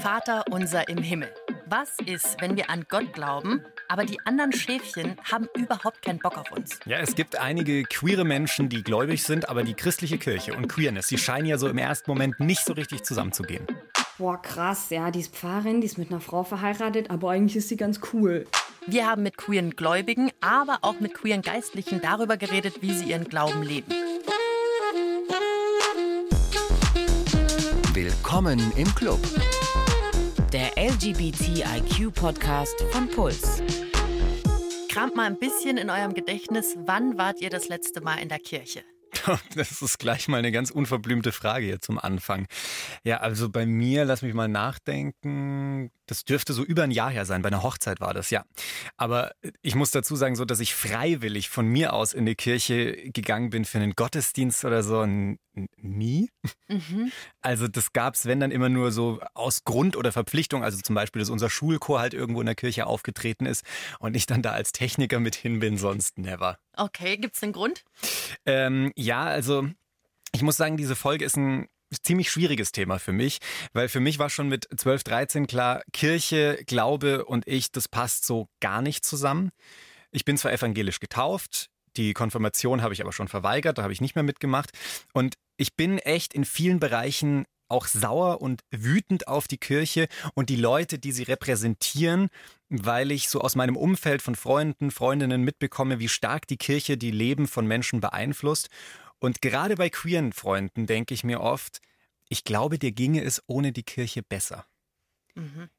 Vater unser im Himmel. Was ist, wenn wir an Gott glauben, aber die anderen Schäfchen haben überhaupt keinen Bock auf uns? Ja, es gibt einige queere Menschen, die gläubig sind, aber die christliche Kirche und Queerness, die scheinen ja so im ersten Moment nicht so richtig zusammenzugehen. Boah, krass, ja, die ist Pfarrerin, die ist mit einer Frau verheiratet, aber eigentlich ist sie ganz cool. Wir haben mit queeren Gläubigen, aber auch mit queeren Geistlichen darüber geredet, wie sie ihren Glauben leben. Willkommen im Club. Der LGBTIQ-Podcast von Puls. Kramt mal ein bisschen in eurem Gedächtnis, wann wart ihr das letzte Mal in der Kirche? Das ist gleich mal eine ganz unverblümte Frage hier zum Anfang. Ja, also bei mir, lass mich mal nachdenken. Das dürfte so über ein Jahr her sein. Bei einer Hochzeit war das, ja. Aber ich muss dazu sagen, so, dass ich freiwillig von mir aus in die Kirche gegangen bin für einen Gottesdienst oder so, nie. Mhm. Also das gab's, wenn dann immer nur so aus Grund oder Verpflichtung. Also zum Beispiel, dass unser Schulchor halt irgendwo in der Kirche aufgetreten ist und ich dann da als Techniker mit hin bin, sonst never. Okay, gibt's einen Grund? Ähm, ja, also ich muss sagen, diese Folge ist ein ziemlich schwieriges Thema für mich, weil für mich war schon mit 12, 13 klar, Kirche, Glaube und ich, das passt so gar nicht zusammen. Ich bin zwar evangelisch getauft, die Konfirmation habe ich aber schon verweigert, da habe ich nicht mehr mitgemacht und ich bin echt in vielen Bereichen auch sauer und wütend auf die Kirche und die Leute, die sie repräsentieren, weil ich so aus meinem Umfeld von Freunden, Freundinnen mitbekomme, wie stark die Kirche die Leben von Menschen beeinflusst. Und gerade bei queeren Freunden denke ich mir oft, ich glaube, dir ginge es ohne die Kirche besser.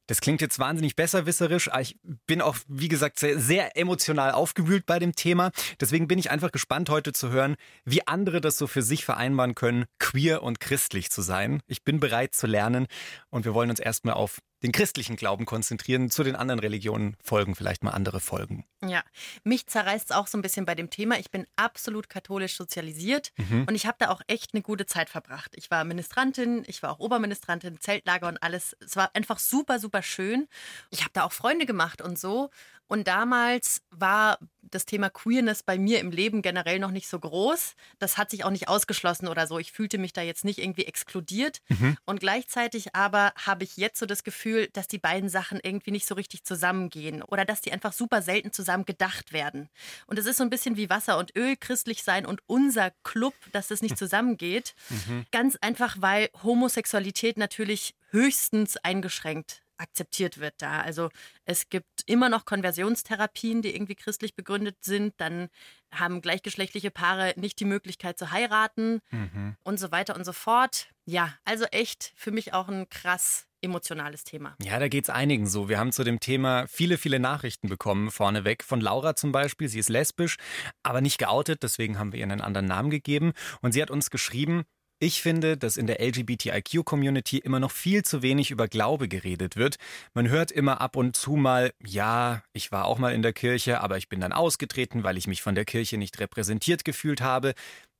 Das klingt jetzt wahnsinnig besserwisserisch. Ich bin auch, wie gesagt, sehr, sehr, emotional aufgewühlt bei dem Thema. Deswegen bin ich einfach gespannt, heute zu hören, wie andere das so für sich vereinbaren können, queer und christlich zu sein. Ich bin bereit zu lernen und wir wollen uns erstmal auf den christlichen Glauben konzentrieren. Zu den anderen Religionen folgen vielleicht mal andere Folgen. Ja, mich zerreißt es auch so ein bisschen bei dem Thema. Ich bin absolut katholisch sozialisiert mhm. und ich habe da auch echt eine gute Zeit verbracht. Ich war Ministrantin, ich war auch Oberministrantin, Zeltlager und alles. Es war einfach super, super schön. Ich habe da auch Freunde gemacht und so. Und damals war das Thema Queerness bei mir im Leben generell noch nicht so groß. Das hat sich auch nicht ausgeschlossen oder so. Ich fühlte mich da jetzt nicht irgendwie exkludiert. Mhm. Und gleichzeitig aber habe ich jetzt so das Gefühl, dass die beiden Sachen irgendwie nicht so richtig zusammengehen oder dass die einfach super selten zusammen gedacht werden. Und es ist so ein bisschen wie Wasser und Öl, christlich sein und unser Club, dass das nicht zusammengeht. Mhm. Ganz einfach, weil Homosexualität natürlich höchstens eingeschränkt akzeptiert wird da. Also es gibt immer noch Konversionstherapien, die irgendwie christlich begründet sind. Dann haben gleichgeschlechtliche Paare nicht die Möglichkeit zu heiraten mhm. und so weiter und so fort. Ja, also echt für mich auch ein krass emotionales Thema. Ja, da geht's einigen so. Wir haben zu dem Thema viele, viele Nachrichten bekommen, vorneweg von Laura zum Beispiel. Sie ist lesbisch, aber nicht geoutet, deswegen haben wir ihr einen anderen Namen gegeben. Und sie hat uns geschrieben, ich finde, dass in der LGBTIQ-Community immer noch viel zu wenig über Glaube geredet wird. Man hört immer ab und zu mal, ja, ich war auch mal in der Kirche, aber ich bin dann ausgetreten, weil ich mich von der Kirche nicht repräsentiert gefühlt habe.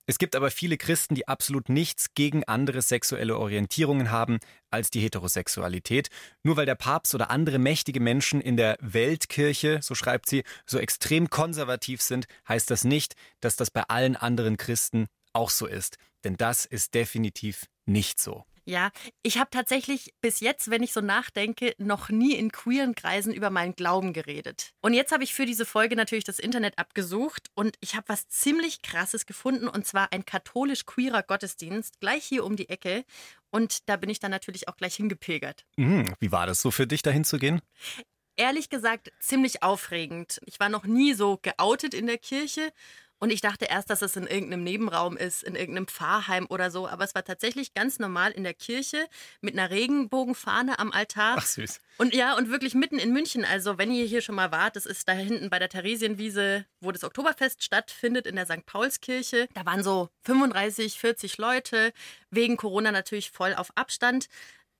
Es gibt aber viele Christen, die absolut nichts gegen andere sexuelle Orientierungen haben als die Heterosexualität. Nur weil der Papst oder andere mächtige Menschen in der Weltkirche, so schreibt sie, so extrem konservativ sind, heißt das nicht, dass das bei allen anderen Christen auch so ist. Denn das ist definitiv nicht so. Ja, ich habe tatsächlich bis jetzt, wenn ich so nachdenke, noch nie in queeren Kreisen über meinen Glauben geredet. Und jetzt habe ich für diese Folge natürlich das Internet abgesucht und ich habe was ziemlich Krasses gefunden und zwar ein katholisch-queerer Gottesdienst gleich hier um die Ecke. Und da bin ich dann natürlich auch gleich hingepilgert. Mhm, wie war das so für dich, dahin zu gehen? Ehrlich gesagt, ziemlich aufregend. Ich war noch nie so geoutet in der Kirche und ich dachte erst, dass es in irgendeinem Nebenraum ist, in irgendeinem Pfarrheim oder so. Aber es war tatsächlich ganz normal in der Kirche mit einer Regenbogenfahne am Altar. Ach süß. Und ja, und wirklich mitten in München. Also wenn ihr hier schon mal wart, das ist da hinten bei der Theresienwiese, wo das Oktoberfest stattfindet, in der St. Paulskirche. Da waren so 35, 40 Leute. Wegen Corona natürlich voll auf Abstand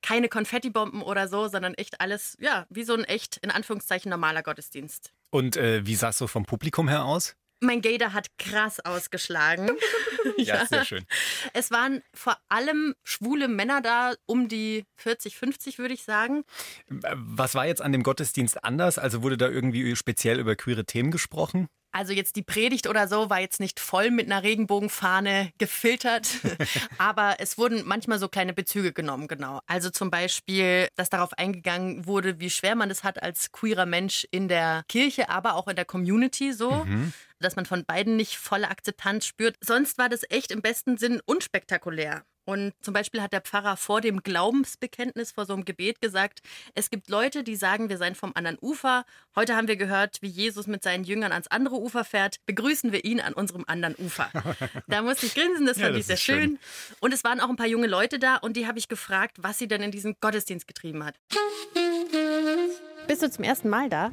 keine Konfettibomben oder so, sondern echt alles, ja, wie so ein echt, in Anführungszeichen, normaler Gottesdienst. Und äh, wie sah es so vom Publikum her aus? Mein Gator hat krass ausgeschlagen. ja, ja, sehr schön. Es waren vor allem schwule Männer da, um die 40, 50 würde ich sagen. Was war jetzt an dem Gottesdienst anders? Also wurde da irgendwie speziell über queere Themen gesprochen? Also jetzt die Predigt oder so war jetzt nicht voll mit einer Regenbogenfahne gefiltert, aber es wurden manchmal so kleine Bezüge genommen, genau. Also zum Beispiel, dass darauf eingegangen wurde, wie schwer man es hat als queerer Mensch in der Kirche, aber auch in der Community so. Mhm dass man von beiden nicht volle Akzeptanz spürt. Sonst war das echt im besten Sinn unspektakulär. Und zum Beispiel hat der Pfarrer vor dem Glaubensbekenntnis, vor so einem Gebet gesagt, es gibt Leute, die sagen, wir seien vom anderen Ufer. Heute haben wir gehört, wie Jesus mit seinen Jüngern ans andere Ufer fährt. Begrüßen wir ihn an unserem anderen Ufer. Da musste ich grinsen, das fand ja, das ich sehr schön. schön. Und es waren auch ein paar junge Leute da und die habe ich gefragt, was sie denn in diesen Gottesdienst getrieben hat. Bist du zum ersten Mal da?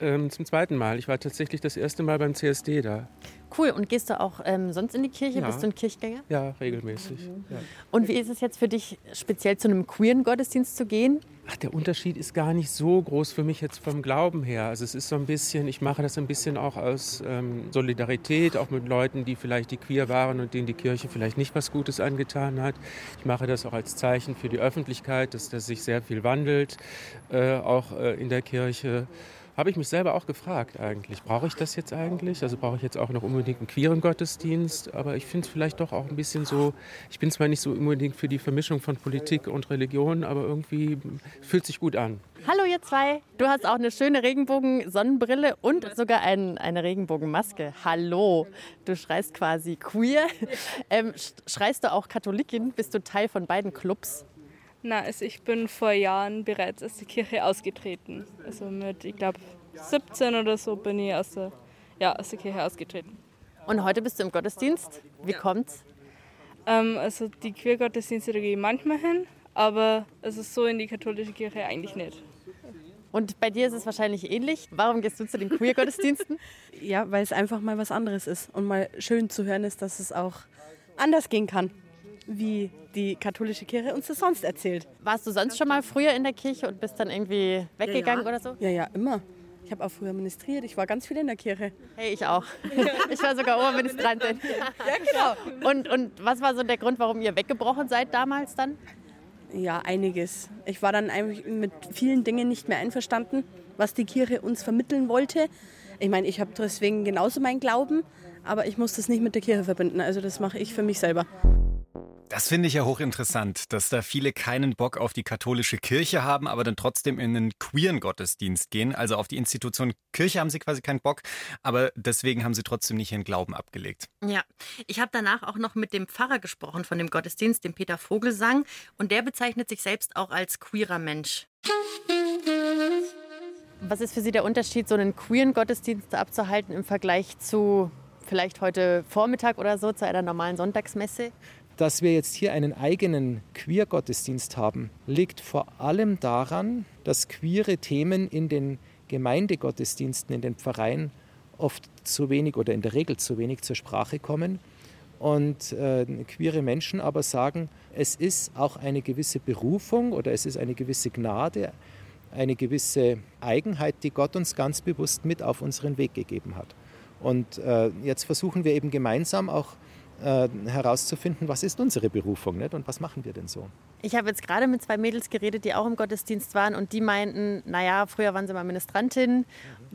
Ähm, zum zweiten Mal. Ich war tatsächlich das erste Mal beim CSD da. Cool. Und gehst du auch ähm, sonst in die Kirche? Ja. Bist du ein Kirchgänger? Ja, regelmäßig. Mhm. Ja. Und wie ist es jetzt für dich, speziell zu einem queeren Gottesdienst zu gehen? Ach, der Unterschied ist gar nicht so groß für mich jetzt vom Glauben her. Also es ist so ein bisschen, ich mache das ein bisschen auch aus ähm, Solidarität, auch mit Leuten, die vielleicht die queer waren und denen die Kirche vielleicht nicht was Gutes angetan hat. Ich mache das auch als Zeichen für die Öffentlichkeit, dass, dass sich sehr viel wandelt, äh, auch äh, in der Kirche habe ich mich selber auch gefragt eigentlich. Brauche ich das jetzt eigentlich? Also brauche ich jetzt auch noch unbedingt einen queeren Gottesdienst? Aber ich finde es vielleicht doch auch ein bisschen so, ich bin zwar nicht so unbedingt für die Vermischung von Politik und Religion, aber irgendwie fühlt sich gut an. Hallo ihr zwei, du hast auch eine schöne Regenbogen-Sonnenbrille und sogar ein, eine Regenbogenmaske. Hallo, du schreist quasi queer. Ähm, schreist du auch Katholikin? Bist du Teil von beiden Clubs? Na, also ich bin vor Jahren bereits aus der Kirche ausgetreten. Also mit, ich glaube, 17 oder so bin ich aus der, ja, aus der Kirche ausgetreten. Und heute bist du im Gottesdienst. Wie kommt's? Ähm, also die Queergottesdienste, da gehe ich manchmal hin, aber es ist so in die katholische Kirche eigentlich nicht. Und bei dir ist es wahrscheinlich ähnlich. Warum gehst du zu den Queer-Gottesdiensten? ja, weil es einfach mal was anderes ist und mal schön zu hören ist, dass es auch anders gehen kann wie die katholische Kirche uns das sonst erzählt. Warst du sonst schon mal früher in der Kirche und bist dann irgendwie weggegangen ja, ja. oder so? Ja, ja, immer. Ich habe auch früher ministriert. Ich war ganz viel in der Kirche. Hey, ich auch. Ich war sogar Oberministrantin. Ja, genau. Und, und was war so der Grund, warum ihr weggebrochen seid damals dann? Ja, einiges. Ich war dann eigentlich mit vielen Dingen nicht mehr einverstanden, was die Kirche uns vermitteln wollte. Ich meine, ich habe deswegen genauso meinen Glauben, aber ich muss das nicht mit der Kirche verbinden. Also das mache ich für mich selber. Das finde ich ja hochinteressant, dass da viele keinen Bock auf die katholische Kirche haben, aber dann trotzdem in einen queeren Gottesdienst gehen. Also auf die Institution Kirche haben sie quasi keinen Bock, aber deswegen haben sie trotzdem nicht ihren Glauben abgelegt. Ja, ich habe danach auch noch mit dem Pfarrer gesprochen von dem Gottesdienst, dem Peter Vogelsang, und der bezeichnet sich selbst auch als queerer Mensch. Was ist für Sie der Unterschied, so einen queeren Gottesdienst abzuhalten im Vergleich zu vielleicht heute Vormittag oder so, zu einer normalen Sonntagsmesse? Dass wir jetzt hier einen eigenen Queer-Gottesdienst haben, liegt vor allem daran, dass queere Themen in den Gemeindegottesdiensten, in den Pfarreien oft zu wenig oder in der Regel zu wenig zur Sprache kommen. Und äh, queere Menschen aber sagen, es ist auch eine gewisse Berufung oder es ist eine gewisse Gnade, eine gewisse Eigenheit, die Gott uns ganz bewusst mit auf unseren Weg gegeben hat. Und äh, jetzt versuchen wir eben gemeinsam auch äh, herauszufinden, was ist unsere Berufung nicht? und was machen wir denn so. Ich habe jetzt gerade mit zwei Mädels geredet, die auch im Gottesdienst waren und die meinten, naja, früher waren sie mal Ministrantin,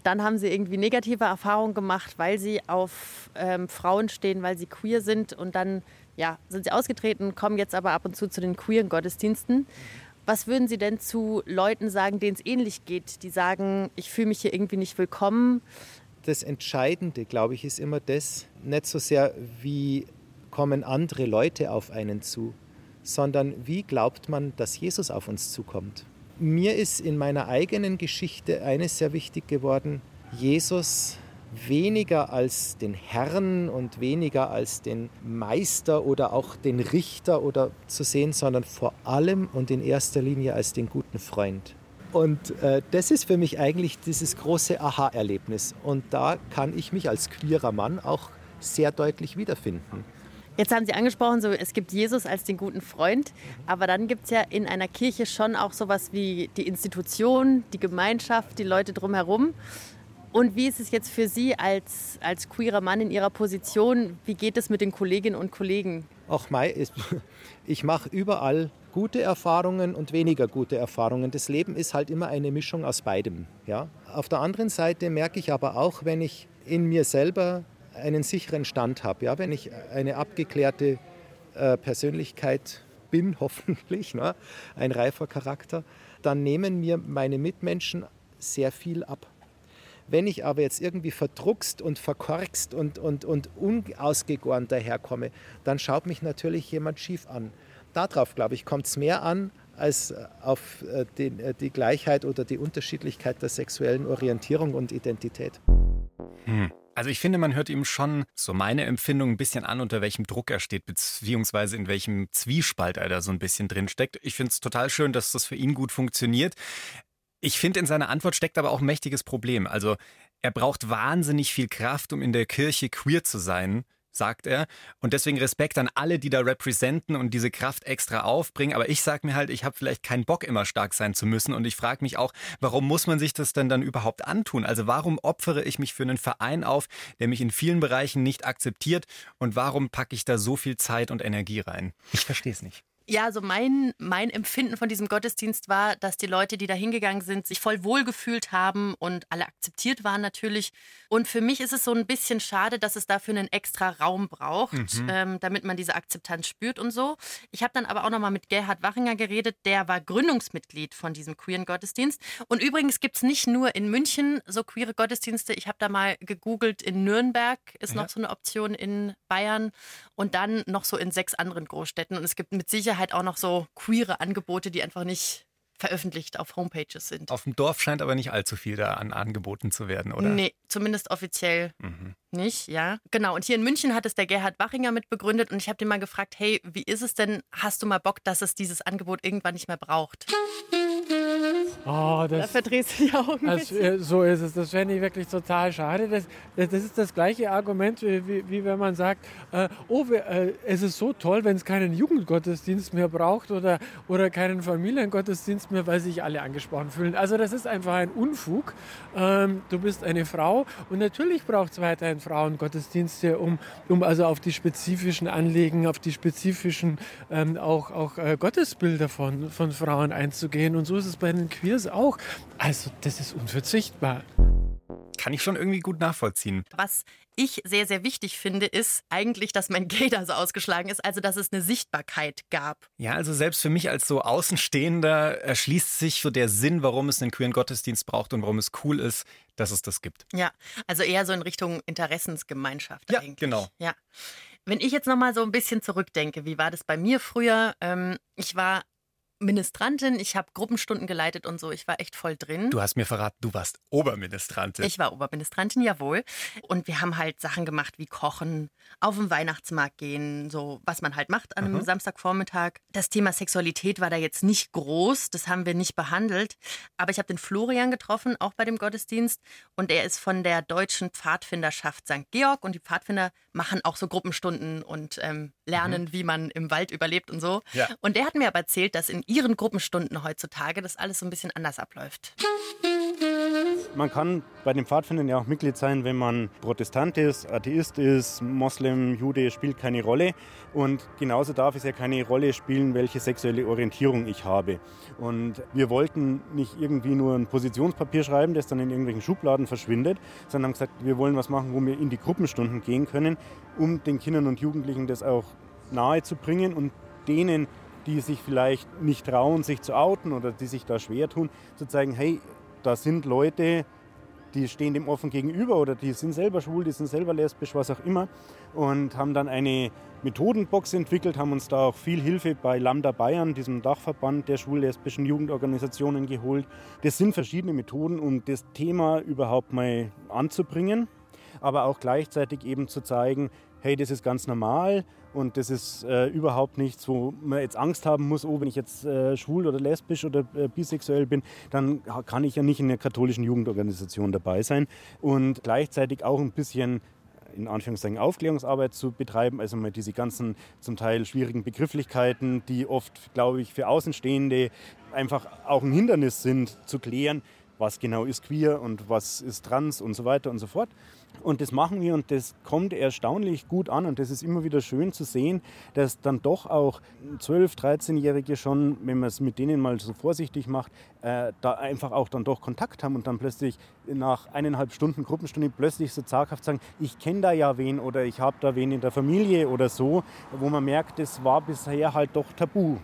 dann haben sie irgendwie negative Erfahrungen gemacht, weil sie auf ähm, Frauen stehen, weil sie queer sind und dann ja, sind sie ausgetreten, kommen jetzt aber ab und zu zu den queeren Gottesdiensten. Was würden Sie denn zu Leuten sagen, denen es ähnlich geht, die sagen, ich fühle mich hier irgendwie nicht willkommen? Das Entscheidende, glaube ich, ist immer das, nicht so sehr, wie kommen andere Leute auf einen zu, sondern wie glaubt man, dass Jesus auf uns zukommt. Mir ist in meiner eigenen Geschichte eines sehr wichtig geworden, Jesus weniger als den Herrn und weniger als den Meister oder auch den Richter oder zu sehen, sondern vor allem und in erster Linie als den guten Freund. Und äh, das ist für mich eigentlich dieses große Aha-Erlebnis. Und da kann ich mich als queerer Mann auch sehr deutlich wiederfinden. Jetzt haben Sie angesprochen, so, es gibt Jesus als den guten Freund, aber dann gibt es ja in einer Kirche schon auch sowas wie die Institution, die Gemeinschaft, die Leute drumherum. Und wie ist es jetzt für Sie als, als queerer Mann in Ihrer Position? Wie geht es mit den Kolleginnen und Kollegen? Auch Mai ich mache überall gute Erfahrungen und weniger gute Erfahrungen. Das Leben ist halt immer eine Mischung aus beidem. Ja? Auf der anderen Seite merke ich aber auch, wenn ich in mir selber einen sicheren Stand habe, ja, wenn ich eine abgeklärte äh, Persönlichkeit bin, hoffentlich, ne, ein reifer Charakter, dann nehmen mir meine Mitmenschen sehr viel ab. Wenn ich aber jetzt irgendwie verdruckst und verkorkst und, und, und unausgegoren daherkomme, dann schaut mich natürlich jemand schief an. Darauf, glaube ich, kommt es mehr an als auf äh, die, äh, die, Gleichheit oder die Unterschiedlichkeit der sexuellen Orientierung und Identität. Hm. Also ich finde, man hört ihm schon, so meine Empfindung, ein bisschen an, unter welchem Druck er steht, beziehungsweise in welchem Zwiespalt er da so ein bisschen drin steckt. Ich finde es total schön, dass das für ihn gut funktioniert. Ich finde, in seiner Antwort steckt aber auch ein mächtiges Problem. Also er braucht wahnsinnig viel Kraft, um in der Kirche queer zu sein, sagt er. Und deswegen Respekt an alle, die da representen und diese Kraft extra aufbringen. Aber ich sage mir halt, ich habe vielleicht keinen Bock, immer stark sein zu müssen. Und ich frage mich auch, warum muss man sich das denn dann überhaupt antun? Also warum opfere ich mich für einen Verein auf, der mich in vielen Bereichen nicht akzeptiert? Und warum packe ich da so viel Zeit und Energie rein? Ich verstehe es nicht. Ja, also mein, mein Empfinden von diesem Gottesdienst war, dass die Leute, die da hingegangen sind, sich voll wohlgefühlt haben und alle akzeptiert waren natürlich. Und für mich ist es so ein bisschen schade, dass es dafür einen extra Raum braucht, mhm. ähm, damit man diese Akzeptanz spürt und so. Ich habe dann aber auch nochmal mit Gerhard Wachinger geredet, der war Gründungsmitglied von diesem queeren Gottesdienst. Und übrigens gibt es nicht nur in München so queere Gottesdienste. Ich habe da mal gegoogelt, in Nürnberg ist ja. noch so eine Option in Bayern und dann noch so in sechs anderen Großstädten. Und es gibt mit Sicherheit halt auch noch so queere Angebote, die einfach nicht veröffentlicht auf Homepages sind. Auf dem Dorf scheint aber nicht allzu viel da an angeboten zu werden, oder? Nee, zumindest offiziell mhm. Nicht, ja. Genau, und hier in München hat es der Gerhard Wachinger mit begründet und ich habe den mal gefragt, hey, wie ist es denn, hast du mal Bock, dass es dieses Angebot irgendwann nicht mehr braucht? Oh, das, da verdrehst du die Augen. Das, äh, so ist es. Das fände ich wirklich total schade. Das, das ist das gleiche Argument, wie, wie wenn man sagt, äh, oh, äh, es ist so toll, wenn es keinen Jugendgottesdienst mehr braucht oder, oder keinen Familiengottesdienst mehr, weil sich alle angesprochen fühlen. Also das ist einfach ein Unfug. Ähm, du bist eine Frau und natürlich braucht es weiterhin Frauengottesdienste, um, um also auf die spezifischen Anliegen, auf die spezifischen ähm, auch, auch äh, Gottesbilder von, von Frauen einzugehen. Und so ist es bei den Queers auch. Also das ist unverzichtbar. Kann ich schon irgendwie gut nachvollziehen. Was ich sehr, sehr wichtig finde, ist eigentlich, dass mein da so ausgeschlagen ist, also dass es eine Sichtbarkeit gab. Ja, also selbst für mich als so Außenstehender erschließt sich so der Sinn, warum es einen queeren Gottesdienst braucht und warum es cool ist, dass es das gibt. Ja, also eher so in Richtung Interessensgemeinschaft ja, eigentlich. Genau. Ja. Wenn ich jetzt nochmal so ein bisschen zurückdenke, wie war das bei mir früher? Ähm, ich war Ministrantin, ich habe Gruppenstunden geleitet und so. Ich war echt voll drin. Du hast mir verraten, du warst Oberministrantin. Ich war Oberministrantin, jawohl. Und wir haben halt Sachen gemacht wie Kochen, auf den Weihnachtsmarkt gehen, so was man halt macht an einem mhm. Samstagvormittag. Das Thema Sexualität war da jetzt nicht groß, das haben wir nicht behandelt. Aber ich habe den Florian getroffen, auch bei dem Gottesdienst. Und er ist von der deutschen Pfadfinderschaft St. Georg. Und die Pfadfinder machen auch so Gruppenstunden und ähm, lernen, mhm. wie man im Wald überlebt und so. Ja. Und der hat mir aber erzählt, dass in ihren Gruppenstunden heutzutage das alles so ein bisschen anders abläuft. Man kann bei den Pfadfindern ja auch Mitglied sein, wenn man Protestant ist, Atheist ist, Moslem, Jude, spielt keine Rolle. Und genauso darf es ja keine Rolle spielen, welche sexuelle Orientierung ich habe. Und wir wollten nicht irgendwie nur ein Positionspapier schreiben, das dann in irgendwelchen Schubladen verschwindet, sondern haben gesagt, wir wollen was machen, wo wir in die Gruppenstunden gehen können, um den Kindern und Jugendlichen das auch nahe zu bringen und denen die sich vielleicht nicht trauen, sich zu outen oder die sich da schwer tun, zu zeigen, hey, da sind Leute, die stehen dem offen gegenüber oder die sind selber schwul, die sind selber lesbisch, was auch immer und haben dann eine Methodenbox entwickelt, haben uns da auch viel Hilfe bei Lambda Bayern, diesem Dachverband der schwul-lesbischen Jugendorganisationen geholt. Das sind verschiedene Methoden, um das Thema überhaupt mal anzubringen, aber auch gleichzeitig eben zu zeigen, hey, das ist ganz normal und das ist äh, überhaupt nichts, wo man jetzt Angst haben muss, oh, wenn ich jetzt äh, schwul oder lesbisch oder äh, bisexuell bin, dann kann ich ja nicht in der katholischen Jugendorganisation dabei sein. Und gleichzeitig auch ein bisschen in Anführungszeichen Aufklärungsarbeit zu betreiben, also mal diese ganzen zum Teil schwierigen Begrifflichkeiten, die oft, glaube ich, für Außenstehende einfach auch ein Hindernis sind, zu klären, was genau ist queer und was ist trans und so weiter und so fort. Und das machen wir und das kommt erstaunlich gut an und das ist immer wieder schön zu sehen, dass dann doch auch 12-, 13-Jährige schon, wenn man es mit denen mal so vorsichtig macht, äh, da einfach auch dann doch Kontakt haben und dann plötzlich nach eineinhalb Stunden Gruppenstunde plötzlich so zaghaft sagen, ich kenne da ja wen oder ich habe da wen in der Familie oder so, wo man merkt, das war bisher halt doch tabu.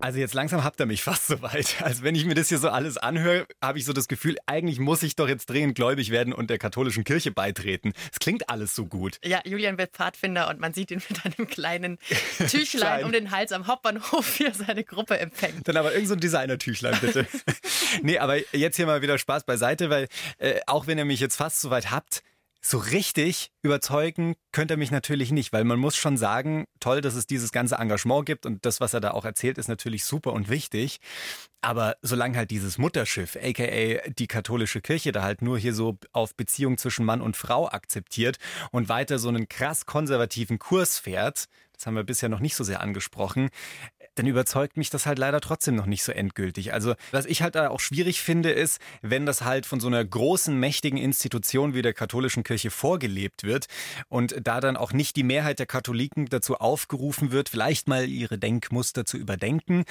Also jetzt langsam habt ihr mich fast so weit. Also wenn ich mir das hier so alles anhöre, habe ich so das Gefühl, eigentlich muss ich doch jetzt dringend gläubig werden und der katholischen Kirche beitreten. Es klingt alles so gut. Ja, Julian wird Pfadfinder und man sieht ihn mit einem kleinen Tüchlein um den Hals am Hauptbahnhof, wie er seine Gruppe empfängt. Dann aber irgend so ein Designer-Tüchlein, bitte. nee, aber jetzt hier mal wieder Spaß beiseite, weil äh, auch wenn ihr mich jetzt fast so weit habt, so richtig überzeugen könnte er mich natürlich nicht, weil man muss schon sagen, toll, dass es dieses ganze Engagement gibt und das, was er da auch erzählt, ist natürlich super und wichtig. Aber solange halt dieses Mutterschiff, aka die katholische Kirche, da halt nur hier so auf Beziehung zwischen Mann und Frau akzeptiert und weiter so einen krass konservativen Kurs fährt, das haben wir bisher noch nicht so sehr angesprochen, dann überzeugt mich das halt leider trotzdem noch nicht so endgültig. Also, was ich halt da auch schwierig finde, ist, wenn das halt von so einer großen, mächtigen Institution wie der katholischen Kirche vorgelebt wird und da dann auch nicht die Mehrheit der Katholiken dazu aufgerufen wird, vielleicht mal ihre Denkmuster zu überdenken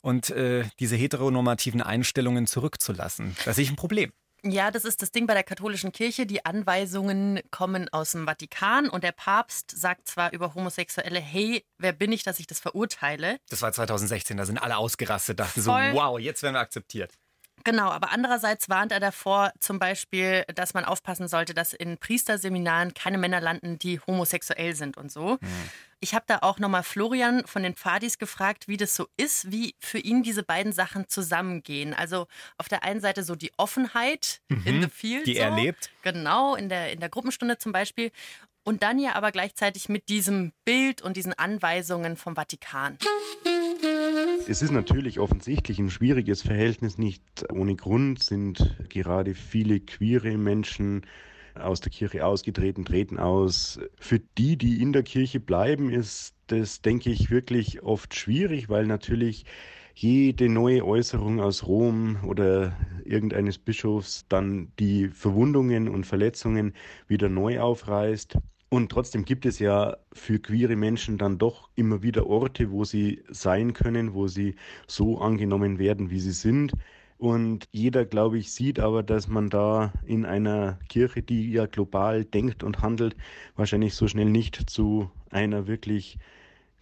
und äh, diese heteronormativen Einstellungen zurückzulassen. Da sehe ich ein Problem. Ja, das ist das Ding bei der katholischen Kirche. Die Anweisungen kommen aus dem Vatikan und der Papst sagt zwar über Homosexuelle, hey, wer bin ich, dass ich das verurteile? Das war 2016, da sind alle ausgerastet, dachten Voll. so, wow, jetzt werden wir akzeptiert. Genau, aber andererseits warnt er davor zum Beispiel, dass man aufpassen sollte, dass in Priesterseminaren keine Männer landen, die homosexuell sind und so. Mhm. Ich habe da auch nochmal Florian von den Pfadis gefragt, wie das so ist, wie für ihn diese beiden Sachen zusammengehen. Also auf der einen Seite so die Offenheit mhm, in the field. Die so. er lebt. Genau, in der, in der Gruppenstunde zum Beispiel. Und dann ja aber gleichzeitig mit diesem Bild und diesen Anweisungen vom Vatikan. Es ist natürlich offensichtlich ein schwieriges Verhältnis. Nicht ohne Grund sind gerade viele queere Menschen aus der Kirche ausgetreten, treten aus. Für die, die in der Kirche bleiben, ist das, denke ich, wirklich oft schwierig, weil natürlich jede neue Äußerung aus Rom oder irgendeines Bischofs dann die Verwundungen und Verletzungen wieder neu aufreißt. Und trotzdem gibt es ja für queere Menschen dann doch immer wieder Orte, wo sie sein können, wo sie so angenommen werden, wie sie sind. Und jeder, glaube ich, sieht aber, dass man da in einer Kirche, die ja global denkt und handelt, wahrscheinlich so schnell nicht zu einer wirklich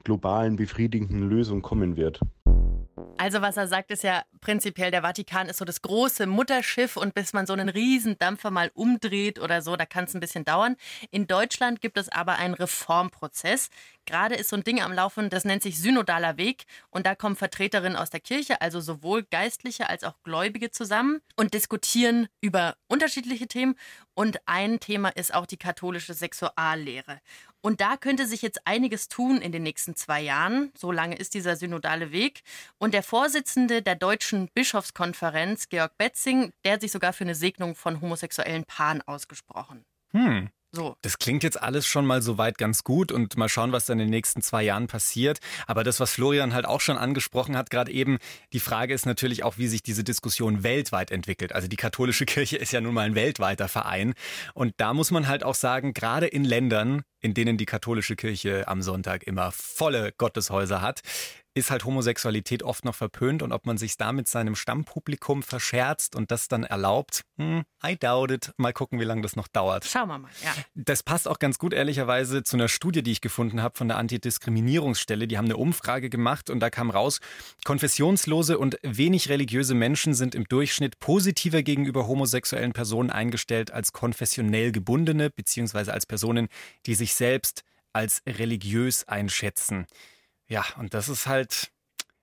globalen, befriedigenden Lösung kommen wird. Also was er sagt, ist ja prinzipiell, der Vatikan ist so das große Mutterschiff und bis man so einen Riesendampfer mal umdreht oder so, da kann es ein bisschen dauern. In Deutschland gibt es aber einen Reformprozess. Gerade ist so ein Ding am Laufen, das nennt sich Synodaler Weg und da kommen Vertreterinnen aus der Kirche, also sowohl Geistliche als auch Gläubige zusammen und diskutieren über unterschiedliche Themen und ein Thema ist auch die katholische Sexuallehre. Und da könnte sich jetzt einiges tun in den nächsten zwei Jahren. So lange ist dieser synodale Weg. Und der Vorsitzende der Deutschen Bischofskonferenz, Georg Betzing, der hat sich sogar für eine Segnung von homosexuellen Paaren ausgesprochen. Hm. So. Das klingt jetzt alles schon mal soweit ganz gut und mal schauen, was dann in den nächsten zwei Jahren passiert. Aber das, was Florian halt auch schon angesprochen hat, gerade eben, die Frage ist natürlich auch, wie sich diese Diskussion weltweit entwickelt. Also die katholische Kirche ist ja nun mal ein weltweiter Verein. Und da muss man halt auch sagen, gerade in Ländern, in denen die katholische Kirche am Sonntag immer volle Gotteshäuser hat, ist halt Homosexualität oft noch verpönt und ob man sich da mit seinem Stammpublikum verscherzt und das dann erlaubt, hm, I doubt it. Mal gucken, wie lange das noch dauert. Schauen wir mal, ja. Das passt auch ganz gut, ehrlicherweise, zu einer Studie, die ich gefunden habe von der Antidiskriminierungsstelle. Die haben eine Umfrage gemacht und da kam raus, konfessionslose und wenig religiöse Menschen sind im Durchschnitt positiver gegenüber homosexuellen Personen eingestellt als konfessionell gebundene, beziehungsweise als Personen, die sich selbst als religiös einschätzen. Ja, und das ist halt,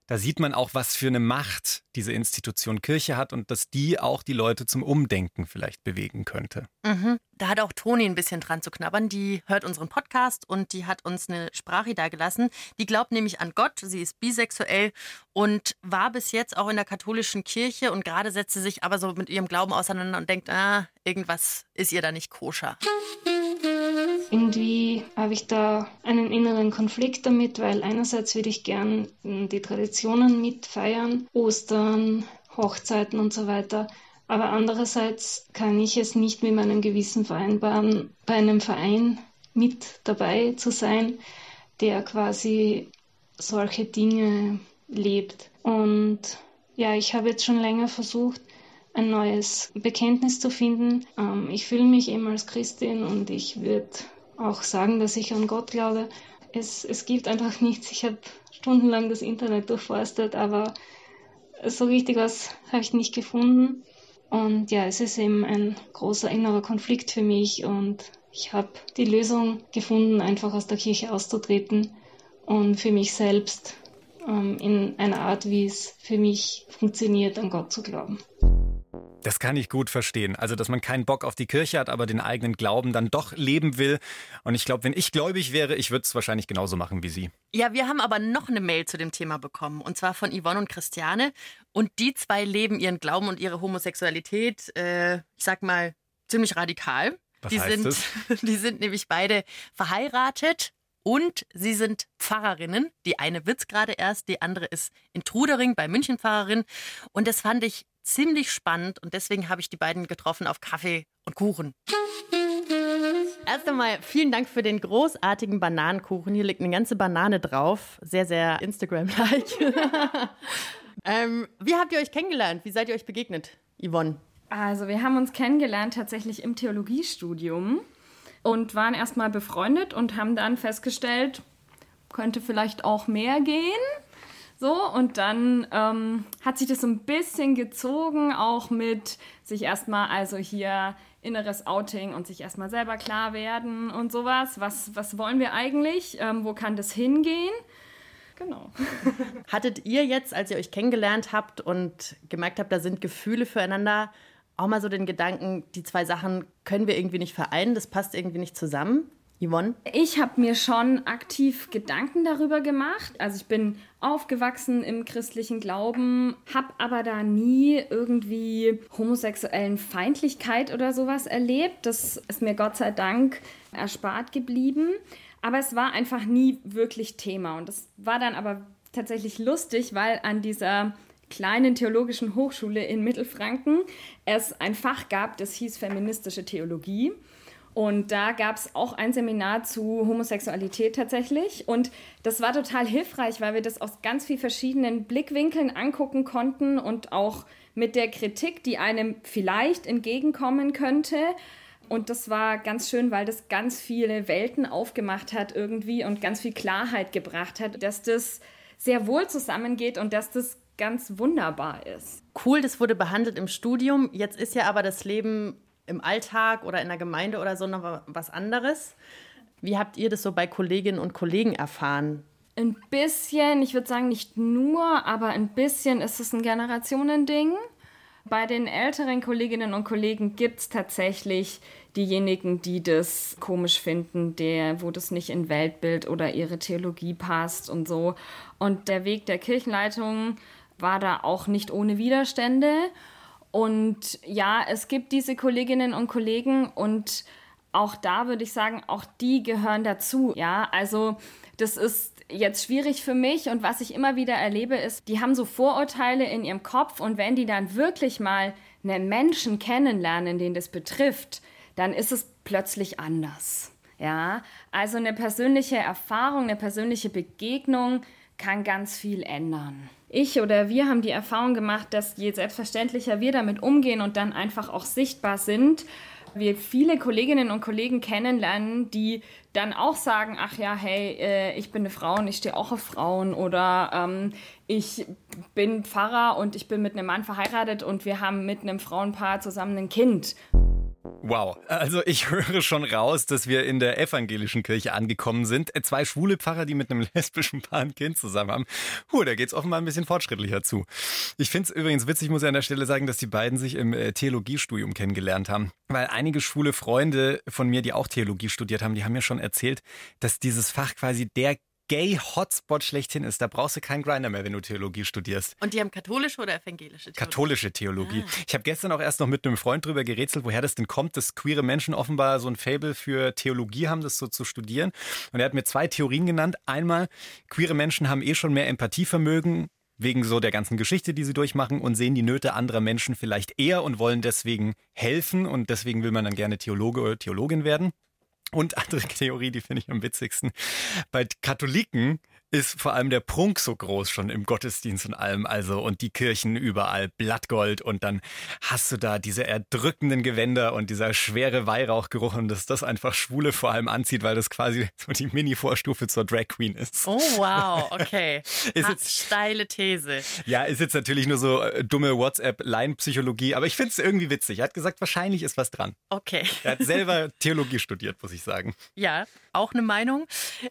da sieht man auch, was für eine Macht diese Institution Kirche hat und dass die auch die Leute zum Umdenken vielleicht bewegen könnte. Mhm. Da hat auch Toni ein bisschen dran zu knabbern. Die hört unseren Podcast und die hat uns eine Sprache da gelassen. Die glaubt nämlich an Gott. Sie ist bisexuell und war bis jetzt auch in der katholischen Kirche und gerade setzt sie sich aber so mit ihrem Glauben auseinander und denkt, ah, irgendwas ist ihr da nicht koscher. Irgendwie habe ich da einen inneren Konflikt damit, weil einerseits würde ich gern die Traditionen mitfeiern, Ostern, Hochzeiten und so weiter. Aber andererseits kann ich es nicht mit meinem Gewissen vereinbaren, bei einem Verein mit dabei zu sein, der quasi solche Dinge lebt. Und ja, ich habe jetzt schon länger versucht, ein neues Bekenntnis zu finden. Ähm, ich fühle mich eben als Christin und ich würde auch sagen, dass ich an Gott glaube. Es, es gibt einfach nichts. Ich habe stundenlang das Internet durchforstet, aber so richtig was habe ich nicht gefunden. Und ja, es ist eben ein großer innerer Konflikt für mich und ich habe die Lösung gefunden, einfach aus der Kirche auszutreten und für mich selbst ähm, in einer Art, wie es für mich funktioniert, an Gott zu glauben. Das kann ich gut verstehen. Also, dass man keinen Bock auf die Kirche hat, aber den eigenen Glauben dann doch leben will. Und ich glaube, wenn ich gläubig wäre, ich würde es wahrscheinlich genauso machen wie Sie. Ja, wir haben aber noch eine Mail zu dem Thema bekommen. Und zwar von Yvonne und Christiane. Und die zwei leben ihren Glauben und ihre Homosexualität, äh, ich sag mal, ziemlich radikal. Was die heißt sind, das? Die sind nämlich beide verheiratet und sie sind Pfarrerinnen. Die eine wird's gerade erst, die andere ist in Trudering bei München Pfarrerin. Und das fand ich ziemlich spannend und deswegen habe ich die beiden getroffen auf Kaffee und Kuchen. Erst einmal vielen Dank für den großartigen Bananenkuchen. Hier liegt eine ganze Banane drauf. Sehr, sehr Instagram-like. ähm, wie habt ihr euch kennengelernt? Wie seid ihr euch begegnet, Yvonne? Also wir haben uns kennengelernt tatsächlich im Theologiestudium und waren erstmal befreundet und haben dann festgestellt, könnte vielleicht auch mehr gehen. So, und dann ähm, hat sich das so ein bisschen gezogen, auch mit sich erstmal, also hier inneres Outing und sich erstmal selber klar werden und sowas. Was, was wollen wir eigentlich? Ähm, wo kann das hingehen? Genau. Hattet ihr jetzt, als ihr euch kennengelernt habt und gemerkt habt, da sind Gefühle füreinander, auch mal so den Gedanken, die zwei Sachen können wir irgendwie nicht vereinen, das passt irgendwie nicht zusammen? Yvonne? Ich habe mir schon aktiv Gedanken darüber gemacht. Also ich bin aufgewachsen im christlichen Glauben, habe aber da nie irgendwie homosexuellen Feindlichkeit oder sowas erlebt. Das ist mir Gott sei Dank erspart geblieben. Aber es war einfach nie wirklich Thema. Und das war dann aber tatsächlich lustig, weil an dieser kleinen theologischen Hochschule in Mittelfranken es ein Fach gab, das hieß feministische Theologie. Und da gab es auch ein Seminar zu Homosexualität tatsächlich. Und das war total hilfreich, weil wir das aus ganz vielen verschiedenen Blickwinkeln angucken konnten und auch mit der Kritik, die einem vielleicht entgegenkommen könnte. Und das war ganz schön, weil das ganz viele Welten aufgemacht hat irgendwie und ganz viel Klarheit gebracht hat, dass das sehr wohl zusammengeht und dass das ganz wunderbar ist. Cool, das wurde behandelt im Studium. Jetzt ist ja aber das Leben im Alltag oder in der Gemeinde oder so noch was anderes. Wie habt ihr das so bei Kolleginnen und Kollegen erfahren? Ein bisschen, ich würde sagen nicht nur, aber ein bisschen ist es ein Generationending. Bei den älteren Kolleginnen und Kollegen gibt es tatsächlich diejenigen, die das komisch finden, der, wo das nicht in Weltbild oder ihre Theologie passt und so. Und der Weg der Kirchenleitung war da auch nicht ohne Widerstände. Und ja, es gibt diese Kolleginnen und Kollegen und auch da würde ich sagen, auch die gehören dazu. Ja, also das ist jetzt schwierig für mich und was ich immer wieder erlebe ist, die haben so Vorurteile in ihrem Kopf und wenn die dann wirklich mal einen Menschen kennenlernen, den das betrifft, dann ist es plötzlich anders. Ja, also eine persönliche Erfahrung, eine persönliche Begegnung kann ganz viel ändern ich oder wir haben die Erfahrung gemacht, dass je selbstverständlicher wir damit umgehen und dann einfach auch sichtbar sind, wir viele Kolleginnen und Kollegen kennenlernen, die dann auch sagen, ach ja, hey, äh, ich bin eine Frau und ich stehe auch auf Frauen oder ähm, ich bin Pfarrer und ich bin mit einem Mann verheiratet und wir haben mit einem Frauenpaar zusammen ein Kind. Wow, also ich höre schon raus, dass wir in der evangelischen Kirche angekommen sind. Zwei schwule Pfarrer, die mit einem lesbischen Paar ein Kind zusammen haben. Puh, da geht's offenbar ein bisschen fortschrittlicher zu. Ich finde es übrigens witzig, muss ich an der Stelle sagen, dass die beiden sich im äh, Theologiestudium kennengelernt haben. Weil einige schwule Freunde von mir, die auch Theologie studiert haben, die haben mir schon erzählt, dass dieses Fach quasi der Gay-Hotspot schlechthin ist. Da brauchst du keinen Grinder mehr, wenn du Theologie studierst. Und die haben katholische oder evangelische Theologie? Katholische Theologie. Ah. Ich habe gestern auch erst noch mit einem Freund drüber gerätselt, woher das denn kommt, dass queere Menschen offenbar so ein Fable für Theologie haben, das so zu studieren. Und er hat mir zwei Theorien genannt. Einmal, queere Menschen haben eh schon mehr Empathievermögen wegen so der ganzen Geschichte, die sie durchmachen und sehen die Nöte anderer Menschen vielleicht eher und wollen deswegen helfen und deswegen will man dann gerne Theologe oder Theologin werden. Und andere Theorie, die finde ich am witzigsten. Bei Katholiken ist vor allem der Prunk so groß schon im Gottesdienst und allem, also und die Kirchen überall Blattgold und dann hast du da diese erdrückenden Gewänder und dieser schwere Weihrauchgeruch und dass das einfach Schwule vor allem anzieht, weil das quasi so die Mini-Vorstufe zur Drag Queen ist. Oh wow, okay. ist jetzt steile These. Ja, ist jetzt natürlich nur so äh, dumme WhatsApp-Line-Psychologie, aber ich finde es irgendwie witzig. Er hat gesagt, wahrscheinlich ist was dran. Okay. Er hat selber Theologie studiert, muss ich sagen. Ja, auch eine Meinung.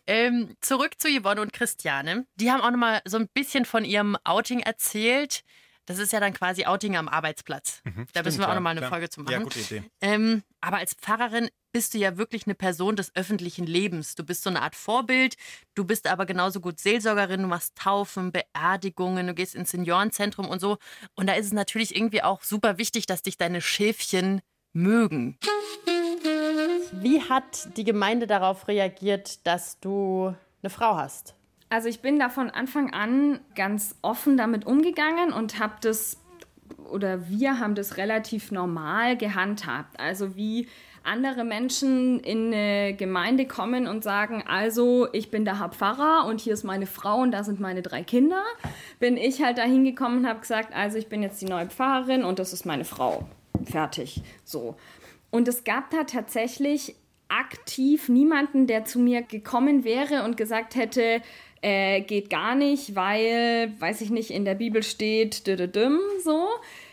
Ähm, zurück zu Yvonne und Christiane. Die haben auch noch mal so ein bisschen von ihrem Outing erzählt. Das ist ja dann quasi Outing am Arbeitsplatz. Mhm, da müssen wir auch noch mal eine klar. Folge zu machen. Ja, gute Idee. Ähm, aber als Pfarrerin bist du ja wirklich eine Person des öffentlichen Lebens. Du bist so eine Art Vorbild. Du bist aber genauso gut Seelsorgerin. Du machst Taufen, Beerdigungen, du gehst ins Seniorenzentrum und so. Und da ist es natürlich irgendwie auch super wichtig, dass dich deine Schäfchen mögen. Wie hat die Gemeinde darauf reagiert, dass du eine Frau hast? Also ich bin da von Anfang an ganz offen damit umgegangen und habe das oder wir haben das relativ normal gehandhabt. Also wie andere Menschen in eine Gemeinde kommen und sagen, also ich bin der Herr Pfarrer und hier ist meine Frau und da sind meine drei Kinder, bin ich halt da hingekommen und habe gesagt, also ich bin jetzt die neue Pfarrerin und das ist meine Frau. Fertig. So. Und es gab da tatsächlich aktiv niemanden, der zu mir gekommen wäre und gesagt hätte, äh, geht gar nicht, weil, weiß ich nicht, in der Bibel steht, so.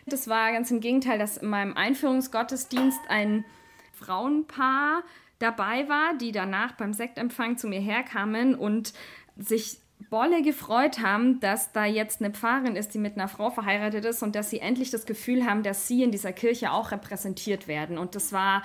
Das war ganz im Gegenteil, dass in meinem Einführungsgottesdienst ein Frauenpaar dabei war, die danach beim Sektempfang zu mir herkamen und sich Bolle gefreut haben, dass da jetzt eine Pfarrerin ist, die mit einer Frau verheiratet ist und dass sie endlich das Gefühl haben, dass sie in dieser Kirche auch repräsentiert werden. Und das war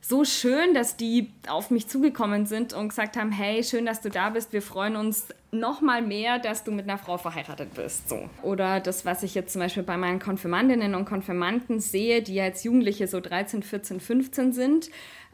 so schön, dass die auf mich zugekommen sind und gesagt haben, hey, schön, dass du da bist. Wir freuen uns noch mal mehr, dass du mit einer Frau verheiratet bist. So. Oder das, was ich jetzt zum Beispiel bei meinen Konfirmandinnen und Konfirmanden sehe, die jetzt Jugendliche so 13, 14, 15 sind,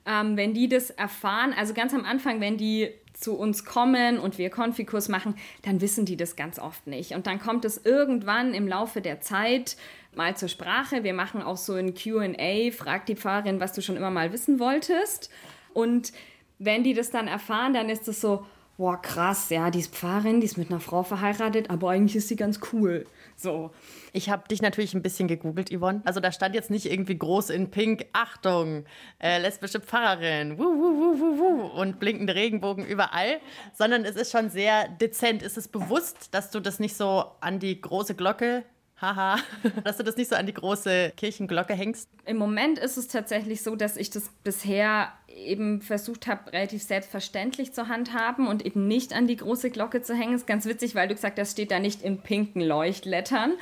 ähm, wenn die das erfahren, also ganz am Anfang, wenn die zu uns kommen und wir Konfikurs machen, dann wissen die das ganz oft nicht. Und dann kommt es irgendwann im Laufe der Zeit mal zur Sprache. Wir machen auch so ein QA, frag die Pfarrerin, was du schon immer mal wissen wolltest. Und wenn die das dann erfahren, dann ist es so, boah, krass, ja, die ist Pfarrerin, die ist mit einer Frau verheiratet, aber eigentlich ist sie ganz cool. So. Ich habe dich natürlich ein bisschen gegoogelt, Yvonne. Also da stand jetzt nicht irgendwie groß in Pink, Achtung, äh, lesbische Pfarrerin, wuh, wuh, wuh, wuh, wuh, und blinkende Regenbogen überall, sondern es ist schon sehr dezent. Ist es bewusst, dass du das nicht so an die große Glocke haha, dass du das nicht so an die große Kirchenglocke hängst? Im Moment ist es tatsächlich so, dass ich das bisher eben versucht habe, relativ selbstverständlich zu handhaben und eben nicht an die große Glocke zu hängen. Ist ganz witzig, weil du gesagt hast, das steht da nicht in pinken Leuchtlettern.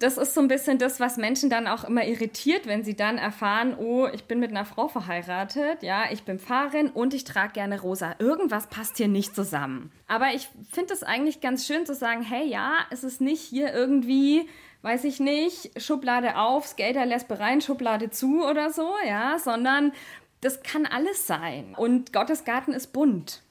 Das ist so ein bisschen das, was Menschen dann auch immer irritiert, wenn sie dann erfahren, oh, ich bin mit einer Frau verheiratet, ja, ich bin Pfarrerin und ich trage gerne rosa. Irgendwas passt hier nicht zusammen. Aber ich finde es eigentlich ganz schön zu sagen, hey, ja, es ist nicht hier irgendwie weiß ich nicht, Schublade auf, Skater lässt rein, Schublade zu oder so, ja, sondern das kann alles sein. Und Gottes Garten ist bunt.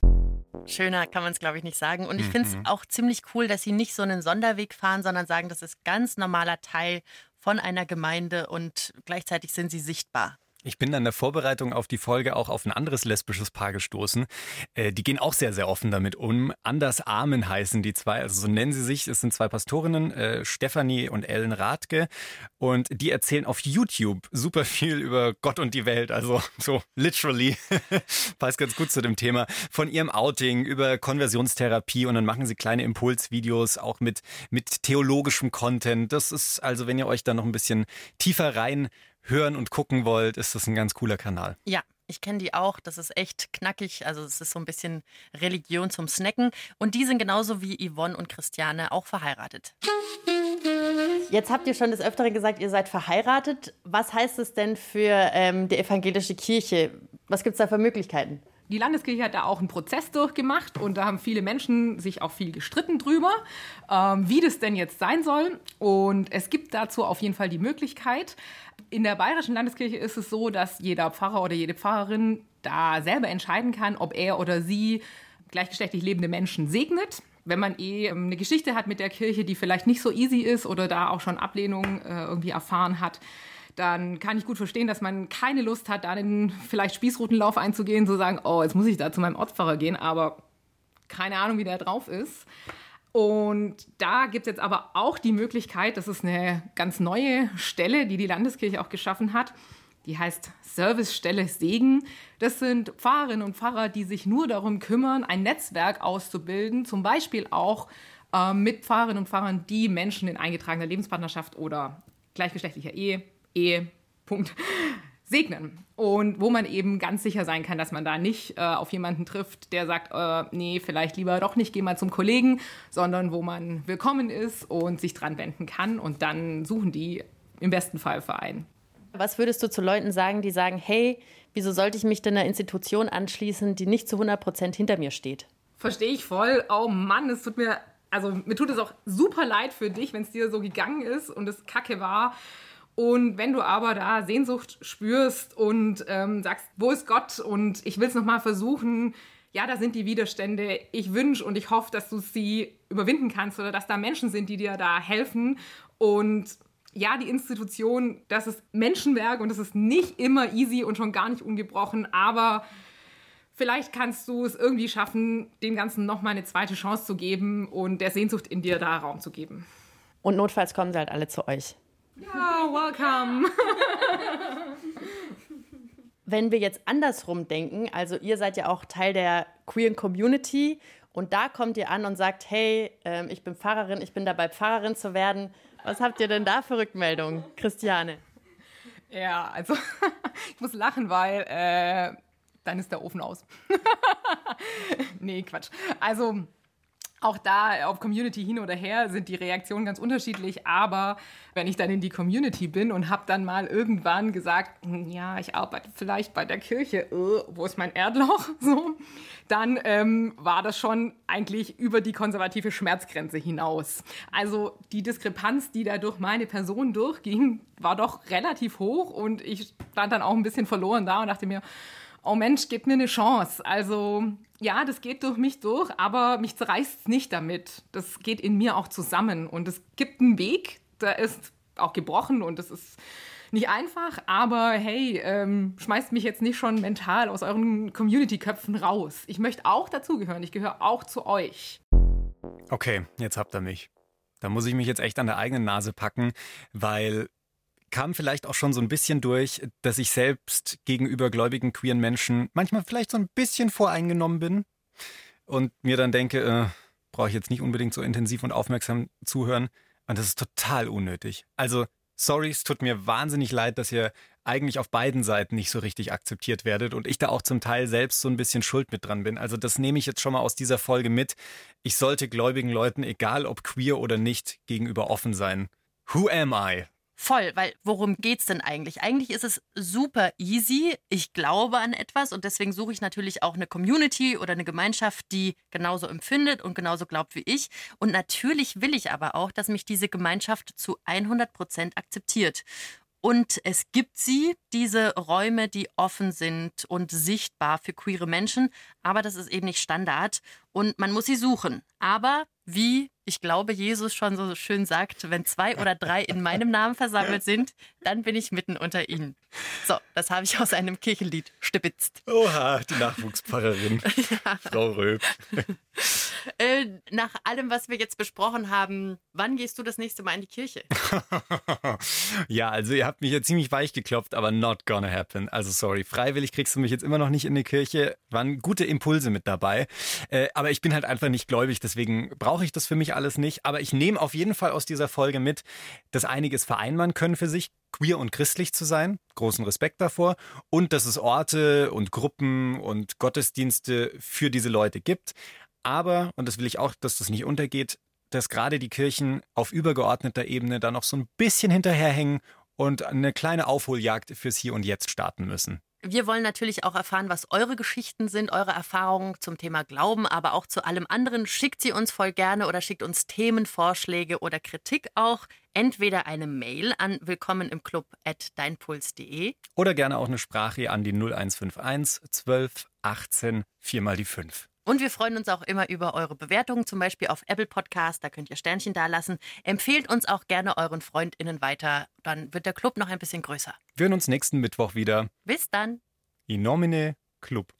Schöner kann man es, glaube ich, nicht sagen. Und ich finde es mhm. auch ziemlich cool, dass sie nicht so einen Sonderweg fahren, sondern sagen, das ist ganz normaler Teil von einer Gemeinde und gleichzeitig sind sie sichtbar. Ich bin an der Vorbereitung auf die Folge auch auf ein anderes lesbisches Paar gestoßen. Äh, die gehen auch sehr, sehr offen damit um. Anders Armen heißen die zwei, also so nennen sie sich. Es sind zwei Pastorinnen, äh, Stefanie und Ellen Rathke. Und die erzählen auf YouTube super viel über Gott und die Welt. Also so literally, passt ganz gut zu dem Thema. Von ihrem Outing über Konversionstherapie und dann machen sie kleine Impulsvideos auch mit, mit theologischem Content. Das ist also, wenn ihr euch da noch ein bisschen tiefer rein hören und gucken wollt, ist das ein ganz cooler Kanal. Ja, ich kenne die auch. Das ist echt knackig. Also es ist so ein bisschen Religion zum Snacken. Und die sind genauso wie Yvonne und Christiane auch verheiratet. Jetzt habt ihr schon des Öfteren gesagt, ihr seid verheiratet. Was heißt es denn für ähm, die evangelische Kirche? Was gibt es da für Möglichkeiten? Die Landeskirche hat da auch einen Prozess durchgemacht und da haben viele Menschen sich auch viel gestritten drüber, ähm, wie das denn jetzt sein soll. Und es gibt dazu auf jeden Fall die Möglichkeit. In der Bayerischen Landeskirche ist es so, dass jeder Pfarrer oder jede Pfarrerin da selber entscheiden kann, ob er oder sie gleichgeschlechtlich lebende Menschen segnet. wenn man eh ähm, eine Geschichte hat mit der Kirche, die vielleicht nicht so easy ist oder da auch schon Ablehnung äh, irgendwie erfahren hat, dann kann ich gut verstehen, dass man keine Lust hat, da in vielleicht Spießrutenlauf einzugehen, zu sagen, oh, jetzt muss ich da zu meinem Ortspfarrer gehen, aber keine Ahnung, wie der drauf ist. Und da gibt es jetzt aber auch die Möglichkeit, das ist eine ganz neue Stelle, die die Landeskirche auch geschaffen hat, die heißt Servicestelle Segen. Das sind Pfarrerinnen und Pfarrer, die sich nur darum kümmern, ein Netzwerk auszubilden, zum Beispiel auch äh, mit Pfarrerinnen und Pfarrern, die Menschen in eingetragener Lebenspartnerschaft oder gleichgeschlechtlicher Ehe, Ehe, Punkt, segnen. Und wo man eben ganz sicher sein kann, dass man da nicht äh, auf jemanden trifft, der sagt, äh, nee, vielleicht lieber doch nicht, geh mal zum Kollegen, sondern wo man willkommen ist und sich dran wenden kann. Und dann suchen die im besten Fall Verein. Was würdest du zu Leuten sagen, die sagen, hey, wieso sollte ich mich denn einer Institution anschließen, die nicht zu 100 Prozent hinter mir steht? Verstehe ich voll. Oh Mann, es tut mir, also mir tut es auch super leid für dich, wenn es dir so gegangen ist und es kacke war. Und wenn du aber da Sehnsucht spürst und ähm, sagst, wo ist Gott und ich will es nochmal versuchen, ja, da sind die Widerstände. Ich wünsche und ich hoffe, dass du sie überwinden kannst oder dass da Menschen sind, die dir da helfen. Und ja, die Institution, das ist Menschenwerk und das ist nicht immer easy und schon gar nicht ungebrochen, aber vielleicht kannst du es irgendwie schaffen, dem Ganzen nochmal eine zweite Chance zu geben und der Sehnsucht in dir da Raum zu geben. Und notfalls kommen sie halt alle zu euch. Ja, welcome. Wenn wir jetzt andersrum denken, also ihr seid ja auch Teil der queeren Community und da kommt ihr an und sagt, hey, äh, ich bin Pfarrerin, ich bin dabei, Pfarrerin zu werden was habt ihr denn da für Rückmeldungen, Christiane? Ja, also ich muss lachen, weil äh, dann ist der Ofen aus. nee, Quatsch. Also auch da auf Community hin oder her sind die Reaktionen ganz unterschiedlich, aber wenn ich dann in die Community bin und habe dann mal irgendwann gesagt, hm, ja, ich arbeite vielleicht bei der Kirche, uh, wo ist mein Erdloch, so, dann ähm, war das schon eigentlich über die konservative Schmerzgrenze hinaus. Also die Diskrepanz, die da durch meine Person durchging, war doch relativ hoch und ich stand dann auch ein bisschen verloren da und dachte mir, oh Mensch, gib mir eine Chance. Also ja, das geht durch mich durch, aber mich zerreißt es nicht damit. Das geht in mir auch zusammen und es gibt einen Weg, der ist auch gebrochen und das ist nicht einfach, aber hey, ähm, schmeißt mich jetzt nicht schon mental aus euren Community-Köpfen raus. Ich möchte auch dazugehören, ich gehöre auch zu euch. Okay, jetzt habt ihr mich. Da muss ich mich jetzt echt an der eigenen Nase packen, weil kam vielleicht auch schon so ein bisschen durch, dass ich selbst gegenüber gläubigen queeren Menschen manchmal vielleicht so ein bisschen voreingenommen bin und mir dann denke, äh, brauche ich jetzt nicht unbedingt so intensiv und aufmerksam zuhören. Und das ist total unnötig. Also, sorry, es tut mir wahnsinnig leid, dass ihr eigentlich auf beiden Seiten nicht so richtig akzeptiert werdet und ich da auch zum Teil selbst so ein bisschen schuld mit dran bin. Also das nehme ich jetzt schon mal aus dieser Folge mit. Ich sollte gläubigen Leuten, egal ob queer oder nicht, gegenüber offen sein. Who am I? Voll, weil worum geht's denn eigentlich? Eigentlich ist es super easy. Ich glaube an etwas und deswegen suche ich natürlich auch eine Community oder eine Gemeinschaft, die genauso empfindet und genauso glaubt wie ich. Und natürlich will ich aber auch, dass mich diese Gemeinschaft zu 100 Prozent akzeptiert. Und es gibt sie, diese Räume, die offen sind und sichtbar für queere Menschen. Aber das ist eben nicht Standard und man muss sie suchen. Aber wie ich glaube, Jesus schon so schön sagt, wenn zwei oder drei in meinem Namen versammelt sind, dann bin ich mitten unter ihnen. So, das habe ich aus einem Kirchenlied stibitzt. Oha, die Nachwuchspfarrerin, ja. Frau Röb. Äh, nach allem, was wir jetzt besprochen haben, wann gehst du das nächste Mal in die Kirche? ja, also ihr habt mich ja ziemlich weich geklopft, aber not gonna happen. Also sorry, freiwillig kriegst du mich jetzt immer noch nicht in die Kirche. Waren gute Impulse mit dabei. Äh, aber ich bin halt einfach nicht gläubig, deswegen brauche ich das für mich alles nicht. Aber ich nehme auf jeden Fall aus dieser Folge mit, dass einiges vereinbaren können für sich, queer und christlich zu sein. Großen Respekt davor. Und dass es Orte und Gruppen und Gottesdienste für diese Leute gibt. Aber, und das will ich auch, dass das nicht untergeht, dass gerade die Kirchen auf übergeordneter Ebene da noch so ein bisschen hinterherhängen und eine kleine Aufholjagd fürs Hier und Jetzt starten müssen. Wir wollen natürlich auch erfahren, was eure Geschichten sind, eure Erfahrungen zum Thema Glauben, aber auch zu allem anderen. Schickt sie uns voll gerne oder schickt uns Themenvorschläge oder Kritik auch. Entweder eine Mail an willkommen im Club at deinpuls.de oder gerne auch eine Sprache an die 0151 12 18 4 mal die 5. Und wir freuen uns auch immer über eure Bewertungen, zum Beispiel auf Apple Podcast, da könnt ihr Sternchen dalassen. Empfehlt uns auch gerne euren FreundInnen weiter, dann wird der Club noch ein bisschen größer. Wir hören uns nächsten Mittwoch wieder. Bis dann. In nomine Club.